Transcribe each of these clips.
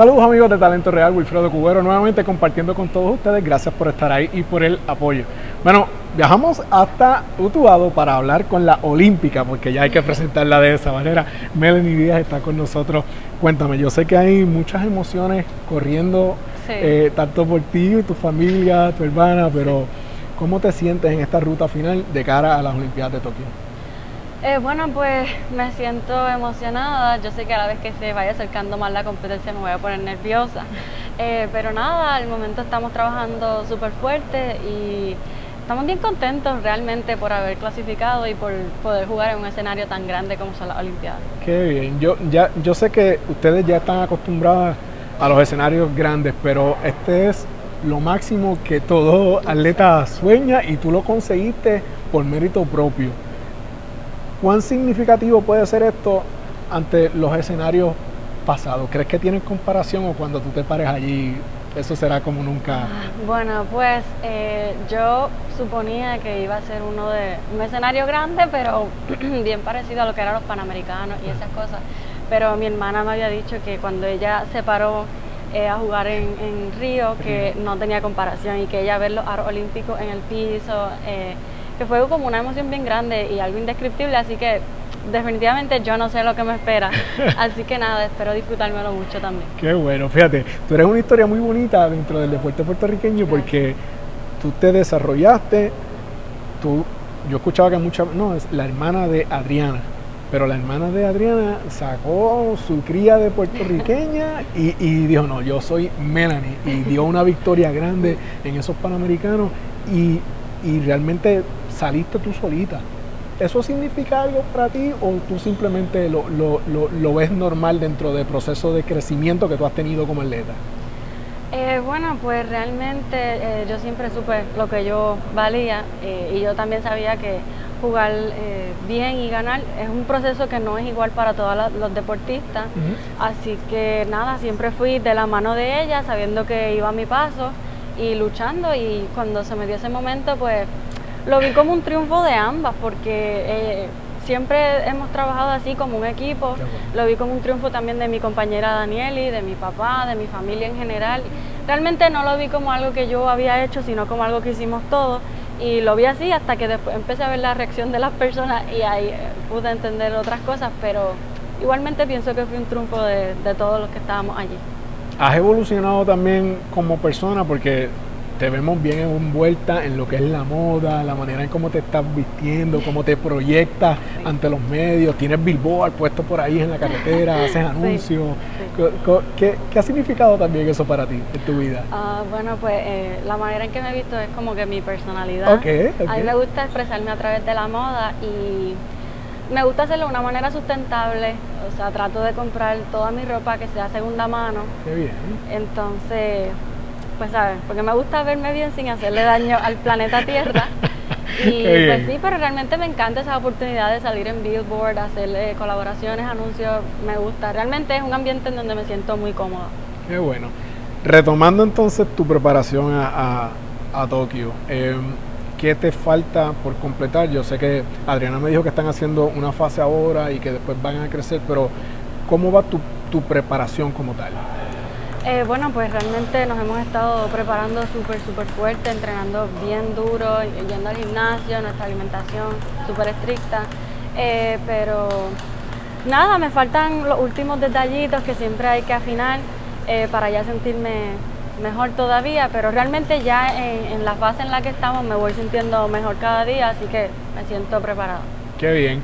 Saludos amigos de Talento Real, Wilfredo Cubero, nuevamente compartiendo con todos ustedes. Gracias por estar ahí y por el apoyo. Bueno, viajamos hasta Utuado para hablar con la Olímpica, porque ya hay que presentarla de esa manera. Melanie Díaz está con nosotros. Cuéntame, yo sé que hay muchas emociones corriendo, Sí. eh, tanto por ti, tu familia, tu hermana, pero ¿cómo te sientes en esta ruta final de cara a las Olimpiadas de Tokio? Eh, bueno, pues me siento emocionada. Yo sé que a la vez que se vaya acercando más la competencia me voy a poner nerviosa. Eh, pero nada, al momento estamos trabajando súper fuerte y estamos bien contentos realmente por haber clasificado y por poder jugar en un escenario tan grande como son las Olimpiadas. Qué bien. Yo, ya, yo sé que ustedes ya están acostumbradas a los escenarios grandes, pero este es lo máximo que todo atleta sueña y tú lo conseguiste por mérito propio. ¿Cuán significativo puede ser esto ante los escenarios pasados? ¿Crees que tienen comparación o cuando tú te pares allí eso será como nunca? Bueno, pues eh, yo suponía que iba a ser uno de un escenario grande, pero bien parecido a lo que eran los Panamericanos y esas cosas. Pero mi hermana me había dicho que cuando ella se paró eh, a jugar en, en Río, que no tenía comparación y que ella ver los aros olímpicos en el piso, eh, que fue como una emoción bien grande y algo indescriptible, así que definitivamente yo no sé lo que me espera. Así que nada, espero disfrutármelo mucho también. Qué bueno, fíjate, tú eres una historia muy bonita dentro del deporte puertorriqueño porque tú te desarrollaste, tú, yo escuchaba que mucha, no, es la hermana de Adriana, pero la hermana de Adriana sacó su cría de puertorriqueña y, y dijo, no, yo soy Melanie, y dio una victoria grande en esos Panamericanos y, y realmente saliste tú solita. ¿Eso significa algo para ti o tú simplemente lo, lo, lo, lo ves normal dentro del proceso de crecimiento que tú has tenido como atleta? Eh, bueno, pues realmente eh, yo siempre supe lo que yo valía eh, y yo también sabía que jugar eh, bien y ganar es un proceso que no es igual para todos los deportistas. Así que nada, siempre fui de la mano de ella, sabiendo que iba a mi paso y luchando y cuando se me dio ese momento, pues lo vi como un triunfo de ambas, porque eh, siempre hemos trabajado así como un equipo. Bueno. Lo vi como un triunfo también de mi compañera Danieli, de mi papá, de mi familia en general. Realmente no lo vi como algo que yo había hecho, sino como algo que hicimos todos. Y lo vi así hasta que después empecé a ver la reacción de las personas y ahí eh, pude entender otras cosas, pero igualmente pienso que fue un triunfo de, de todos los que estábamos allí. Has evolucionado también como persona porque te vemos bien envuelta en lo que es la moda, la manera en cómo te estás vistiendo, cómo te proyectas ante los medios, tienes billboard puesto por ahí en la carretera, haces anuncios. sí. ¿Qué, qué ha significado también eso para ti en tu vida? Ah, bueno, pues eh, la manera en que me he visto es como que mi personalidad. Ok, ok. A mí me gusta expresarme a través de la moda y me gusta hacerlo de una manera sustentable. O sea, trato de comprar toda mi ropa que sea segunda mano. Qué bien. Entonces, pues sabes, porque me gusta verme bien sin hacerle daño al planeta Tierra. Y pues sí, pero realmente me encanta esa oportunidad de salir en Billboard, hacer eh, colaboraciones, anuncios, me gusta. Realmente es un ambiente en donde me siento muy cómoda. Qué bueno. Retomando entonces tu preparación a, a- a Tokio, eh, ¿qué te falta por completar? Yo sé que Adriana me dijo que están haciendo una fase ahora y que después van a crecer, pero ¿cómo va tu, tu preparación como tal? Eh, bueno, pues realmente nos hemos estado preparando súper, súper fuerte, entrenando bien duro, yendo al gimnasio, nuestra alimentación súper estricta. Eh, pero nada, me faltan los últimos detallitos que siempre hay que afinar eh, para ya sentirme mejor todavía, pero realmente ya en, la fase en la que estamos me voy sintiendo mejor cada día, así que me siento preparada. Qué bien.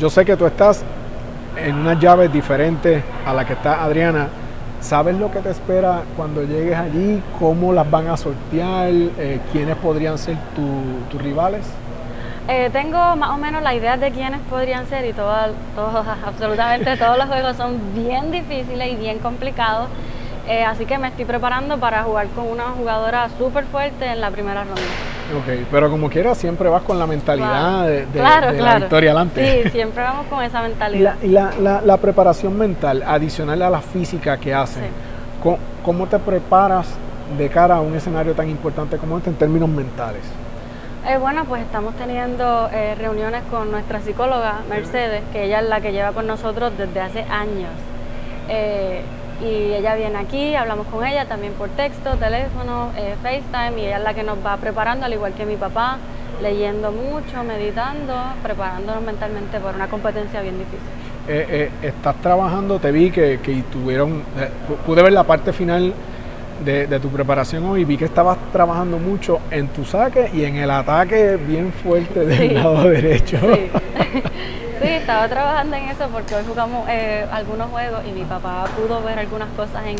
Yo sé que tú estás en unas llaves diferentes a la que está Adriana. ¿Sabes lo que te espera cuando llegues allí? ¿Cómo las van a sortear? Eh, ¿Quiénes podrían ser tu- tus rivales? Eh, tengo más o menos la idea de quiénes podrían ser y todos, absolutamente todos los juegos son bien difíciles y bien complicados. Eh, así que me estoy preparando para jugar con una jugadora súper fuerte en la primera ronda. Ok, pero como quieras siempre vas con la mentalidad de, de- Claro, de la victoria adelante. Sí, siempre vamos con esa Y, la, mentalidad. y la- la- la preparación mental, adicional a la física que hacen, Sí. ¿cómo, cómo te preparas de cara a un escenario tan importante como este en términos mentales? Eh, bueno, pues estamos teniendo eh, reuniones con nuestra psicóloga Mercedes, que ella es la que lleva con nosotros desde hace años. Eh, y ella viene aquí, hablamos con ella también por texto, teléfono, eh, FaceTime y ella es la que nos va preparando, al igual que mi papá, leyendo mucho, meditando, preparándonos mentalmente por una competencia bien difícil. Eh, eh, estás trabajando, te vi que, que tuvieron, pude ver la parte final de, tu preparación hoy, vi que estabas trabajando mucho en tu saque y en el ataque bien fuerte del lado derecho. Sí. Sí, estaba trabajando en eso porque hoy jugamos eh, algunos juegos y mi papá pudo ver algunas cosas en,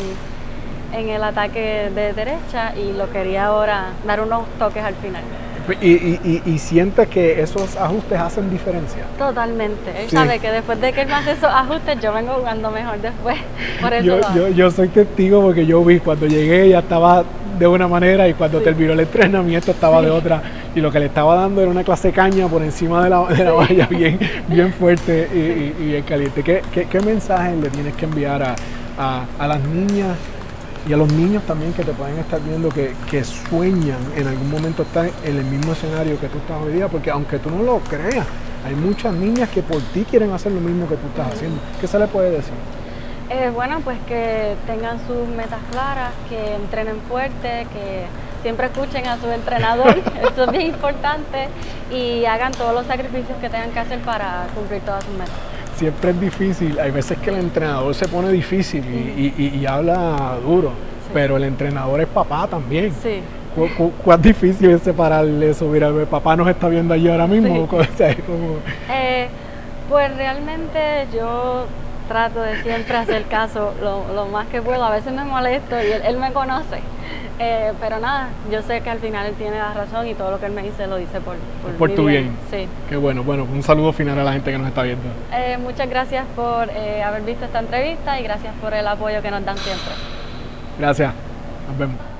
en el ataque de derecha y lo quería ahora dar unos toques al final. ¿Y, y, y, sientes que esos ajustes hacen diferencia? Totalmente. Él sabe que después de que él me hace esos ajustes, yo vengo jugando mejor después. Por eso yo, yo, yo, soy testigo porque yo vi cuando llegué ya estaba de una manera y cuando terminó el entrenamiento estaba de otra. Y lo que le estaba dando era una clase de caña por encima de la, de la valla bien, bien fuerte y, bien caliente. ¿Qué, qué, qué mensaje le tienes que enviar a, a, a las niñas y a los niños también que te pueden estar viendo que, que, sueñan en algún momento estar en el mismo escenario que tú estás hoy día, porque aunque tú no lo creas, hay muchas niñas que por ti quieren hacer lo mismo que tú estás haciendo. ¿Qué se le puede decir? Eh, bueno, pues que tengan sus metas claras, que entrenen fuerte, que siempre escuchen a su entrenador, eso es bien importante, y hagan todos los sacrificios que tengan que hacer para cumplir todas sus metas siempre es difícil. Hay veces que el entrenador se pone difícil y, habla duro, pero el entrenador es papá también. Sí. ¿Cuán difícil es separarle eso? Mira, papá nos está viendo allí ahora mismo. Eh, pues realmente yo trato de siempre hacer caso lo, más que puedo. A veces me molesto y él me conoce. Eh, pero nada, yo sé que al final él tiene la razón y todo lo que él me dice lo dice por, por, tu bien. Sí. Qué bueno. Bueno, un saludo final a la gente que nos está viendo. Eh, muchas gracias por eh, haber visto esta entrevista y gracias por el apoyo que nos dan siempre. Gracias. Nos vemos.